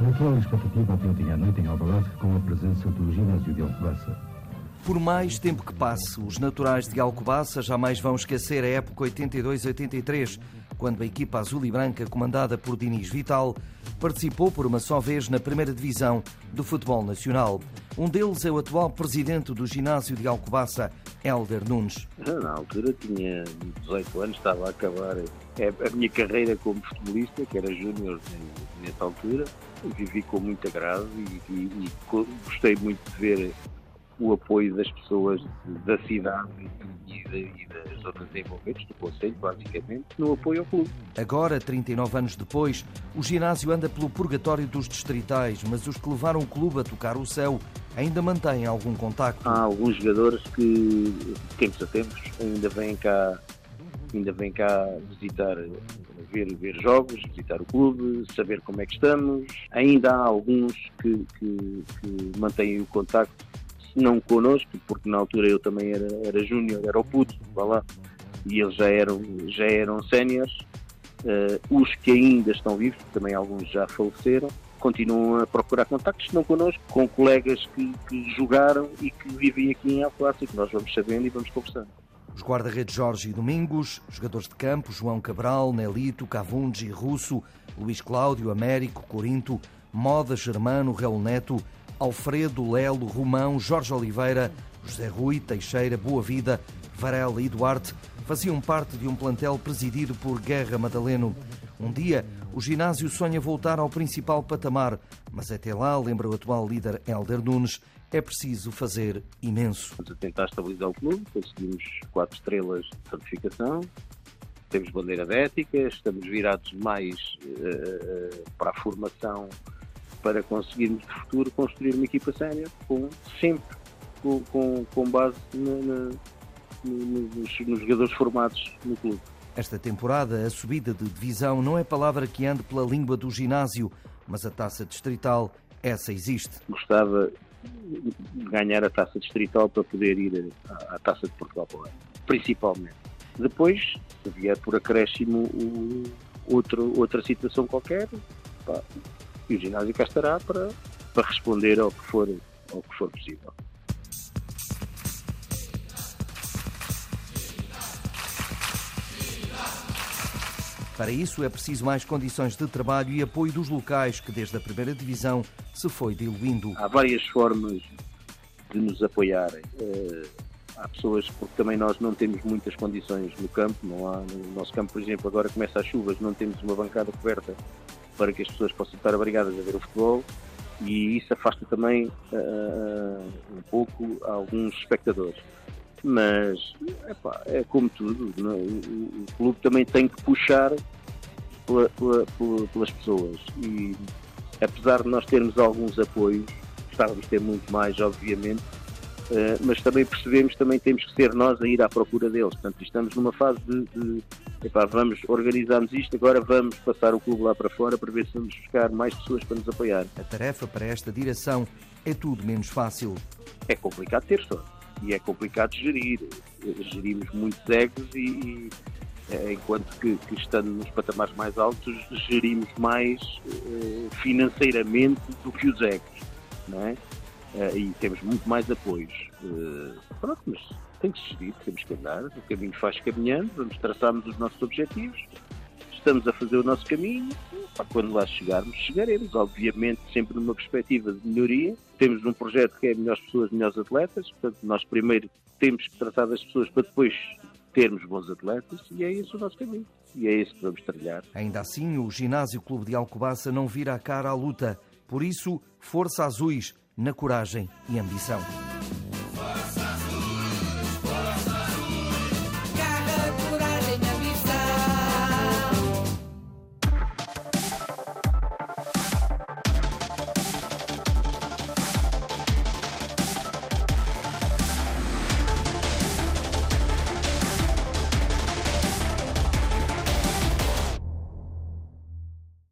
A atual expectativa até ontem à noite em Alvalade com a presença do ginásio de Alcobaça. Por mais tempo que passe, os naturais de Alcobaça jamais vão esquecer a época 82-83, quando a equipa azul e branca, comandada por Diniz Vital, participou por uma só vez na primeira divisão do futebol nacional. Um deles é o atual presidente do ginásio de Alcobaça, Helder Nunes. Na altura tinha 18 anos, estava a acabar a minha carreira como futebolista, que era júnior nessa altura. Vivi com muito agrado e, e, e gostei muito de ver o apoio das pessoas da cidade e, e das zonas envolventes, do Conselho, basicamente, no apoio ao clube. Agora, 39 anos depois, o ginásio anda pelo purgatório dos distritais, mas os que levaram o clube a tocar o céu ainda mantêm algum contacto. Há alguns jogadores que, de tempos a tempos, ainda vêm cá, ainda vêm cá visitar ver, ver jogos, visitar o clube, saber como é que estamos. Ainda há alguns que, que, que mantêm o contacto não connosco, porque na altura eu também era, era júnior, era o puto, vá lá, e eles já eram, já eram séniores. Uh, os que ainda estão vivos, também alguns já faleceram, continuam a procurar contactos, não connosco, com colegas que, que jogaram e que vivem aqui em Alcoaça, que nós vamos sabendo e vamos conversando. Os guarda-redes Jorge e Domingos, jogadores de campo João Cabral, Nelito, Cavundes Russo, Luís Cláudio, Américo, Corinto, Moda, Germano, Raul Neto, Alfredo, Lelo, Romão, Jorge Oliveira, José Rui, Teixeira, Boa Vida, Varela e Duarte faziam parte de um plantel presidido por Guerra Madaleno. Um dia, o ginásio sonha voltar ao principal patamar, mas até lá, lembra o atual líder Helder Nunes, é preciso fazer imenso. Estamos a tentar estabilizar o clube, conseguimos quatro estrelas de certificação, temos bandeira de ética, estamos virados mais uh, para a formação para conseguirmos de futuro construir uma equipa sénior com, sempre com, com, com base na, na, nos, nos jogadores formados no clube. Esta temporada, a subida de divisão não é palavra que ande pela língua do ginásio, mas a taça distrital, essa existe. Gostava de ganhar a taça distrital para poder ir à, à taça de Portugal para o ano, principalmente. Depois, se vier por acréscimo o, outro, outra situação qualquer, pá, e o ginásio cá estará para, para responder ao que for, ao que for possível. Para isso é preciso mais condições de trabalho e apoio dos locais, que desde a primeira divisão se foi diluindo. Há várias formas de nos apoiarem. Eh, há pessoas, porque também nós não temos muitas condições no campo, não há, no nosso campo, por exemplo, agora começa as chuvas, não temos uma bancada coberta para que as pessoas possam estar abrigadas a ver o futebol e isso afasta também uh, um pouco alguns espectadores. Mas epá, é como tudo? É? o, clube também tem que puxar pela, pela, pela, pelas pessoas e apesar de nós termos alguns apoios, gostávamos de ter muito mais, obviamente, Uh, mas também percebemos também temos que ser nós a ir à procura deles. Portanto, estamos numa fase de, de epá, vamos organizarmos isto, agora vamos passar o clube lá para fora para ver se vamos buscar mais pessoas para nos apoiar. A tarefa para esta direção é tudo menos fácil. É complicado ter sorte e é complicado gerir. Gerimos muitos egos e, e eh, enquanto que, que, estando nos patamares mais altos gerimos mais uh, financeiramente do que os egos, não é? Uh, e temos muito mais apoios. Uh, pronto, mas tem que seguir, temos que andar, o caminho faz caminhando, vamos traçarmos os nossos objetivos, estamos a fazer o nosso caminho, para quando lá chegarmos, chegaremos, obviamente sempre numa perspectiva de melhoria. Temos um projeto que é melhores pessoas, melhores atletas, portanto nós primeiro temos que tratar das pessoas para depois termos bons atletas e é esse o nosso caminho. E é esse que vamos trilhar. Ainda assim, o Ginásio Clube de Alcobaça não vira a cara à luta. Por isso, força azuis na coragem e ambição.